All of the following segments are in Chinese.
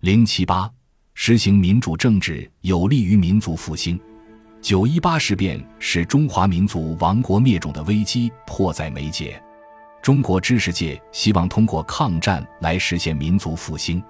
零七八，实行民主政治有利于民族复兴。九一八事变使中华民族亡国灭种的危机迫在眉睫，中国知识界希望通过抗战来实现民族复兴。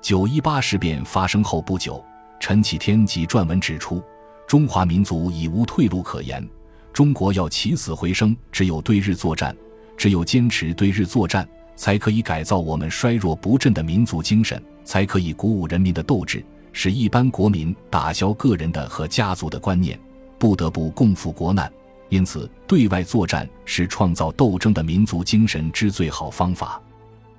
九一八事变发生后不久，陈启天即撰文指出，中华民族已无退路可言，中国要起死回生，只有对日作战，只有坚持对日作战，才可以改造我们衰弱不振的民族精神，才可以鼓舞人民的斗志。使一般国民打消个人的和家族的观念，不得不共赴国难。因此，对外作战是创造斗争的民族精神之最好方法。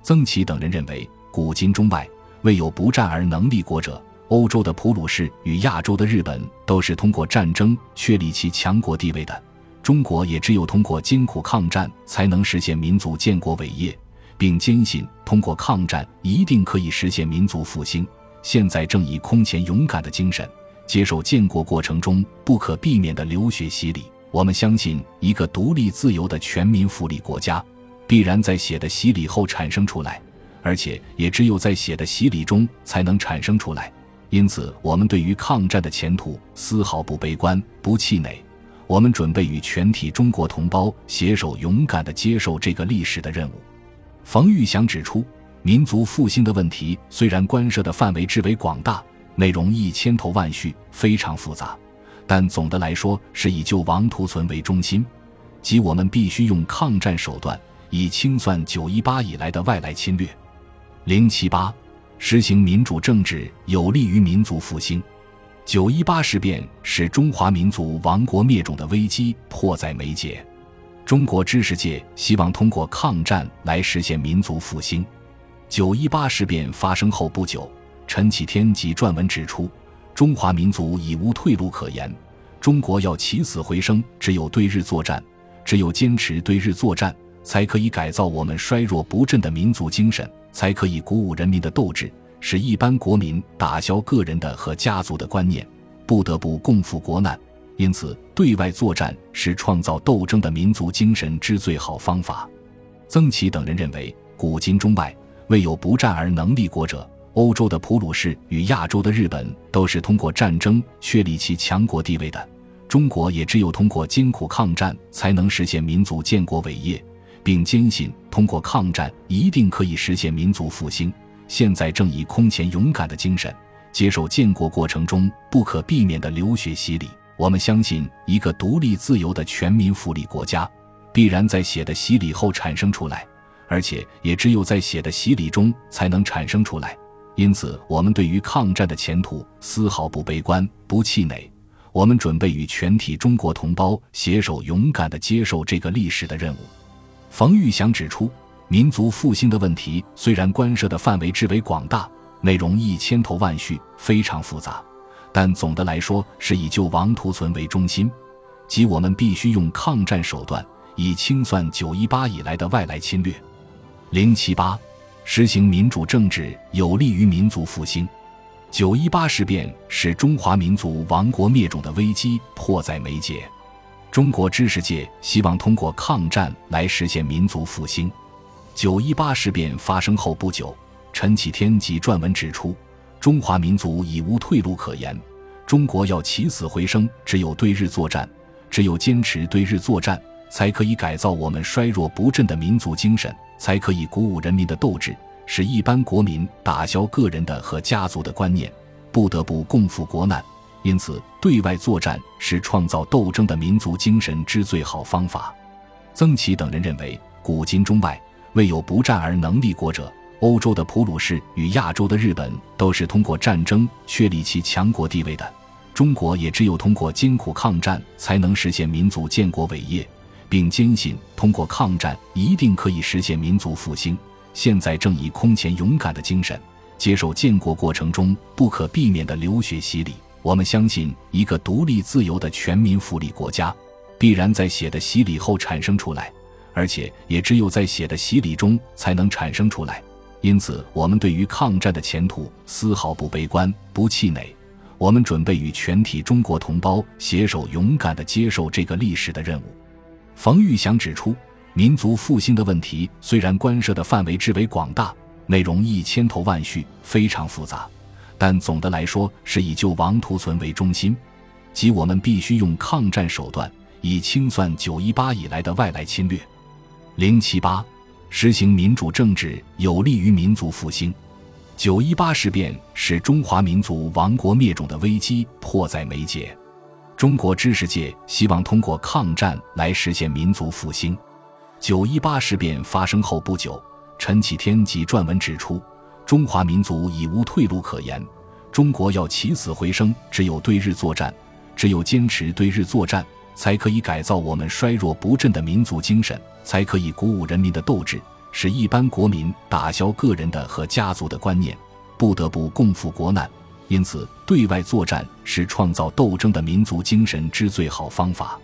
曾琦等人认为，古今中外未有不战而能立国者。欧洲的普鲁士与亚洲的日本都是通过战争确立其强国地位的。中国也只有通过艰苦抗战，才能实现民族建国伟业，并坚信通过抗战一定可以实现民族复兴。现在正以空前勇敢的精神接受建国过程中不可避免的流血洗礼。我们相信，一个独立自由的全民福利国家，必然在血的洗礼后产生出来，而且也只有在血的洗礼中才能产生出来。因此，我们对于抗战的前途丝毫不悲观、不气馁。我们准备与全体中国同胞携手，勇敢地接受这个历史的任务。冯玉祥指出。民族复兴的问题虽然关涉的范围之为广大，内容亦千头万绪，非常复杂，但总的来说是以救亡图存为中心，即我们必须用抗战手段，以清算九一八以来的外来侵略。零七八，实行民主政治有利于民族复兴。九一八事变使中华民族亡国灭种的危机迫在眉睫，中国知识界希望通过抗战来实现民族复兴。九一八事变发生后不久，陈启天即撰文指出，中华民族已无退路可言，中国要起死回生，只有对日作战，只有坚持对日作战，才可以改造我们衰弱不振的民族精神，才可以鼓舞人民的斗志，使一般国民打消个人的和家族的观念，不得不共赴国难。因此，对外作战是创造斗争的民族精神之最好方法。曾琦等人认为，古今中外。未有不战而能立国者。欧洲的普鲁士与亚洲的日本都是通过战争确立其强国地位的。中国也只有通过艰苦抗战，才能实现民族建国伟业，并坚信通过抗战一定可以实现民族复兴。现在正以空前勇敢的精神接受建国过程中不可避免的流血洗礼。我们相信，一个独立自由的全民福利国家，必然在血的洗礼后产生出来。而且也只有在血的洗礼中才能产生出来，因此我们对于抗战的前途丝毫不悲观、不气馁。我们准备与全体中国同胞携手，勇敢地接受这个历史的任务。冯玉祥指出，民族复兴的问题虽然关涉的范围之为广大，内容亦千头万绪，非常复杂，但总的来说是以救亡图存为中心，即我们必须用抗战手段，以清算九一八以来的外来侵略。零七八，实行民主政治有利于民族复兴。九一八事变使中华民族亡国灭种的危机迫在眉睫，中国知识界希望通过抗战来实现民族复兴。九一八事变发生后不久，陈启天即撰文指出，中华民族已无退路可言，中国要起死回生，只有对日作战，只有坚持对日作战。才可以改造我们衰弱不振的民族精神，才可以鼓舞人民的斗志，使一般国民打消个人的和家族的观念，不得不共赴国难。因此，对外作战是创造斗争的民族精神之最好方法。曾琦等人认为，古今中外未有不战而能立国者。欧洲的普鲁士与亚洲的日本都是通过战争确立其强国地位的。中国也只有通过艰苦抗战，才能实现民族建国伟业。并坚信通过抗战一定可以实现民族复兴。现在正以空前勇敢的精神接受建国过程中不可避免的流血洗礼。我们相信，一个独立自由的全民福利国家，必然在血的洗礼后产生出来，而且也只有在血的洗礼中才能产生出来。因此，我们对于抗战的前途丝毫不悲观、不气馁。我们准备与全体中国同胞携手，勇敢地接受这个历史的任务。冯玉祥指出，民族复兴的问题虽然关涉的范围之为广大，内容一千头万绪，非常复杂，但总的来说是以救亡图存为中心，即我们必须用抗战手段，以清算九一八以来的外来侵略。零七八，实行民主政治有利于民族复兴。九一八事变使中华民族亡国灭种的危机迫在眉睫，中国知识界希望通过抗战来实现民族复兴。九一八事变发生后不久，陈启天即撰文指出，中华民族已无退路可言，中国要起死回生，只有对日作战，只有坚持对日作战，才可以改造我们衰弱不振的民族精神，才可以鼓舞人民的斗志。使一般国民打消个人的和家族的观念，不得不共赴国难。因此，对外作战是创造斗争的民族精神之最好方法。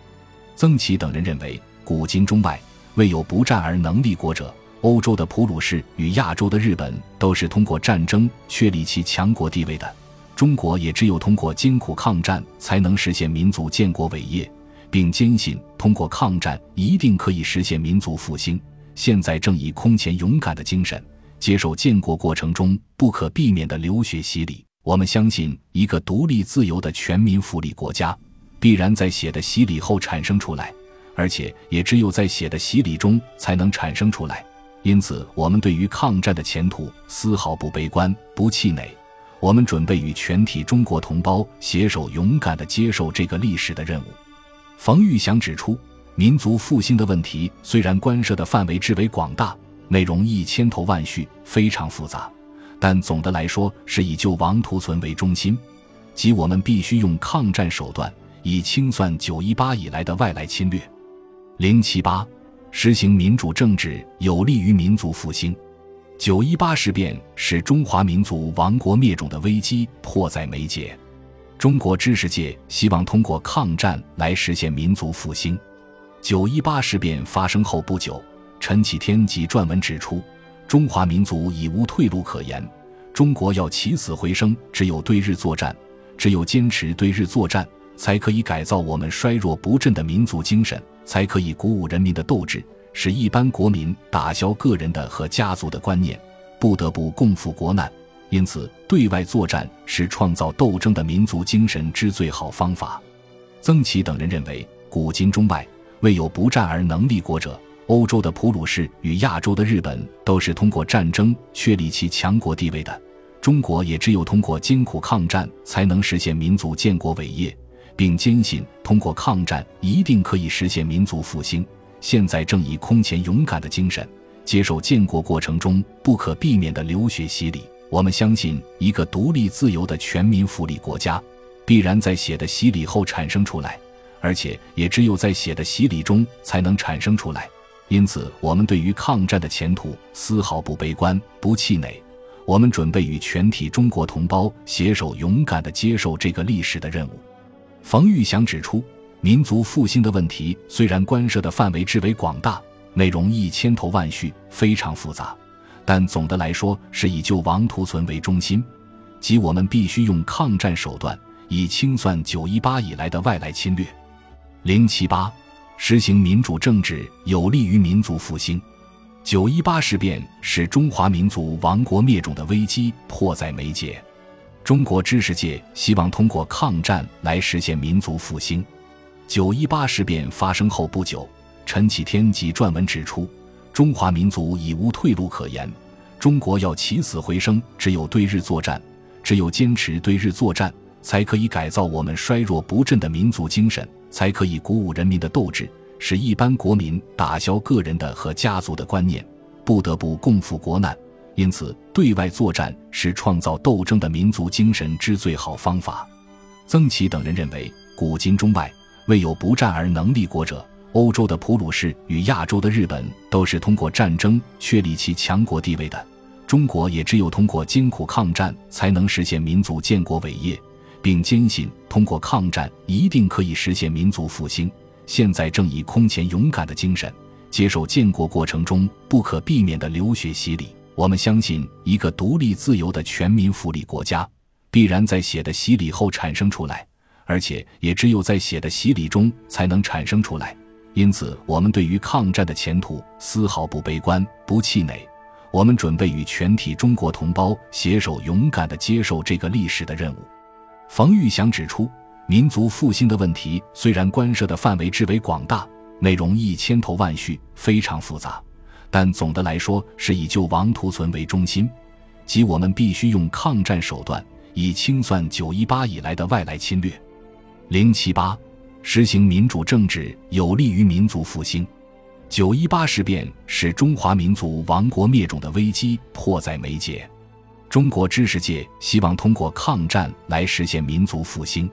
曾琦等人认为，古今中外未有不战而能立国者。欧洲的普鲁士与亚洲的日本都是通过战争确立其强国地位的。中国也只有通过艰苦抗战，才能实现民族建国伟业，并坚信通过抗战一定可以实现民族复兴。现在正以空前勇敢的精神接受建国过程中不可避免的流血洗礼。我们相信，一个独立自由的全民福利国家必然在血的洗礼后产生出来，而且也只有在血的洗礼中才能产生出来。因此，我们对于抗战的前途丝毫不悲观、不气馁。我们准备与全体中国同胞携手，勇敢地接受这个历史的任务。冯玉祥指出。民族复兴的问题虽然关涉的范围之为广大，内容亦千头万绪，非常复杂，但总的来说是以救亡图存为中心，即我们必须用抗战手段，以清算九一八以来的外来侵略。零七八，实行民主政治有利于民族复兴。九一八事变使中华民族亡国灭种的危机迫在眉睫，中国知识界希望通过抗战来实现民族复兴。九一八事变发生后不久，陈启天即撰文指出，中华民族已无退路可言，中国要起死回生，只有对日作战，只有坚持对日作战，才可以改造我们衰弱不振的民族精神，才可以鼓舞人民的斗志，使一般国民打消个人的和家族的观念，不得不共赴国难。因此，对外作战是创造斗争的民族精神之最好方法。曾琦等人认为，古今中外。未有不战而能立国者。欧洲的普鲁士与亚洲的日本都是通过战争确立其强国地位的。中国也只有通过艰苦抗战，才能实现民族建国伟业，并坚信通过抗战一定可以实现民族复兴。现在正以空前勇敢的精神接受建国过程中不可避免的流血洗礼。我们相信，一个独立自由的全民福利国家必然在血的洗礼后产生出来。而且也只有在血的洗礼中才能产生出来，因此我们对于抗战的前途丝毫不悲观、不气馁。我们准备与全体中国同胞携手，勇敢地接受这个历史的任务。冯玉祥指出，民族复兴的问题虽然关涉的范围之为广大，内容亦千头万绪，非常复杂，但总的来说是以救亡图存为中心，即我们必须用抗战手段，以清算九一八以来的外来侵略。零七八，实行民主政治有利于民族复兴。九一八事变使中华民族亡国灭种的危机迫在眉睫，中国知识界希望通过抗战来实现民族复兴。九一八事变发生后不久，陈启天即撰文指出，中华民族已无退路可言，中国要起死回生，只有对日作战，只有坚持对日作战，才可以改造我们衰弱不振的民族精神。才可以鼓舞人民的斗志，使一般国民打消个人的和家族的观念，不得不共赴国难。因此，对外作战是创造斗争的民族精神之最好方法。曾琦等人认为，古今中外未有不战而能立国者。欧洲的普鲁士与亚洲的日本都是通过战争确立其强国地位的。中国也只有通过艰苦抗战，才能实现民族建国伟业。并坚信通过抗战一定可以实现民族复兴。现在正以空前勇敢的精神接受建国过程中不可避免的流血洗礼。我们相信，一个独立自由的全民福利国家必然在血的洗礼后产生出来，而且也只有在血的洗礼中才能产生出来。因此，我们对于抗战的前途丝毫不悲观、不气馁。我们准备与全体中国同胞携手，勇敢地接受这个历史的任务。冯玉祥指出，民族复兴的问题虽然关涉的范围之为广大，内容一千头万绪，非常复杂，但总的来说是以救亡图存为中心，即我们必须用抗战手段，以清算九一八以来的外来侵略。零七八，实行民主政治有利于民族复兴。九一八事变使中华民族亡国灭种的危机迫在眉睫，中国知识界希望通过抗战来实现民族复兴。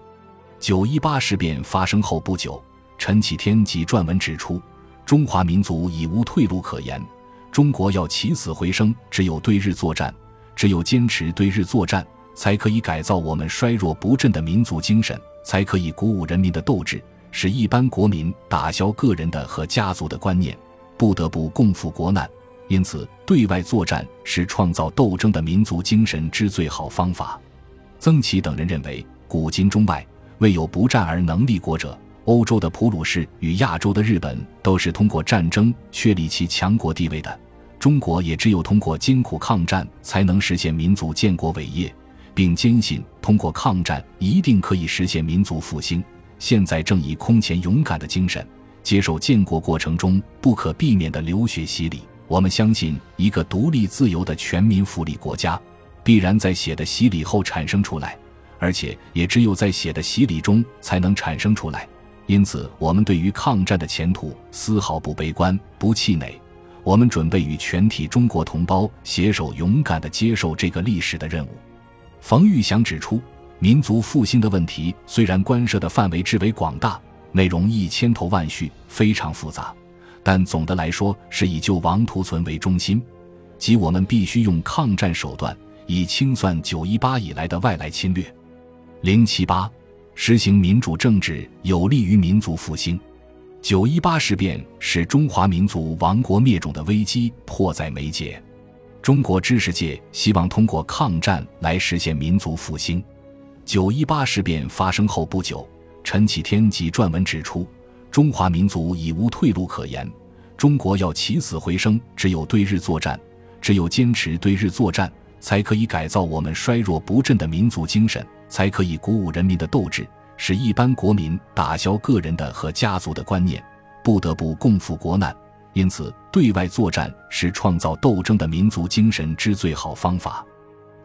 九一八事变发生后不久，陈启天即撰文指出，中华民族已无退路可言，中国要起死回生，只有对日作战，只有坚持对日作战，才可以改造我们衰弱不振的民族精神，才可以鼓舞人民的斗志。使一般国民打消个人的和家族的观念，不得不共赴国难。因此，对外作战是创造斗争的民族精神之最好方法。曾琦等人认为，古今中外未有不战而能立国者。欧洲的普鲁士与亚洲的日本都是通过战争确立其强国地位的，中国也只有通过艰苦抗战才能实现民族建国伟业，并坚信通过抗战一定可以实现民族复兴。现在正以空前勇敢的精神接受建国过程中不可避免的流血洗礼。我们相信，一个独立自由的全民福利国家，必然在血的洗礼后产生出来，而且也只有在血的洗礼中才能产生出来。因此，我们对于抗战的前途丝毫不悲观、不气馁。我们准备与全体中国同胞携手，勇敢地接受这个历史的任务。冯玉祥指出。民族复兴的问题虽然关涉的范围之为广大，内容亦千头万绪，非常复杂，但总的来说是以救亡图存为中心，即我们必须用抗战手段，以清算九一八以来的外来侵略。零七八，实行民主政治有利于民族复兴。九一八事变使中华民族亡国灭种的危机迫在眉睫，中国知识界希望通过抗战来实现民族复兴。九一八事变发生后不久，陈启天即撰文指出，中华民族已无退路可言，中国要起死回生，只有对日作战，只有坚持对日作战，才可以改造我们衰弱不振的民族精神，才可以鼓舞人民的斗志，使一般国民打消个人的和家族的观念，不得不共赴国难。因此，对外作战是创造斗争的民族精神之最好方法。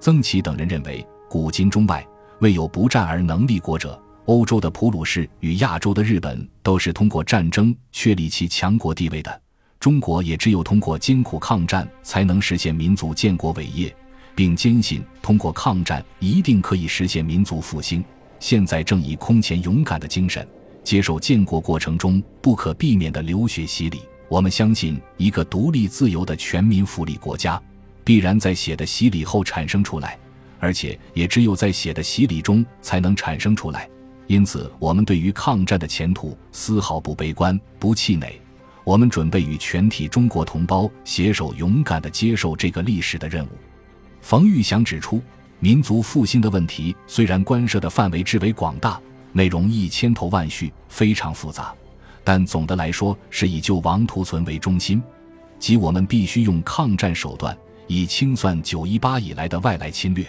曾琦等人认为，古今中外。未有不战而能立国者。欧洲的普鲁士与亚洲的日本都是通过战争确立其强国地位的。中国也只有通过艰苦抗战才能实现民族建国伟业，并坚信通过抗战一定可以实现民族复兴。现在正以空前勇敢的精神接受建国过程中不可避免的流血洗礼。我们相信，一个独立自由的全民福利国家，必然在血的洗礼后产生出来。而且也只有在血的洗礼中才能产生出来，因此我们对于抗战的前途丝毫不悲观、不气馁。我们准备与全体中国同胞携手，勇敢地接受这个历史的任务。冯玉祥指出，民族复兴的问题虽然关涉的范围之为广大，内容亦千头万绪，非常复杂，但总的来说是以救亡图存为中心，即我们必须用抗战手段，以清算九一八以来的外来侵略。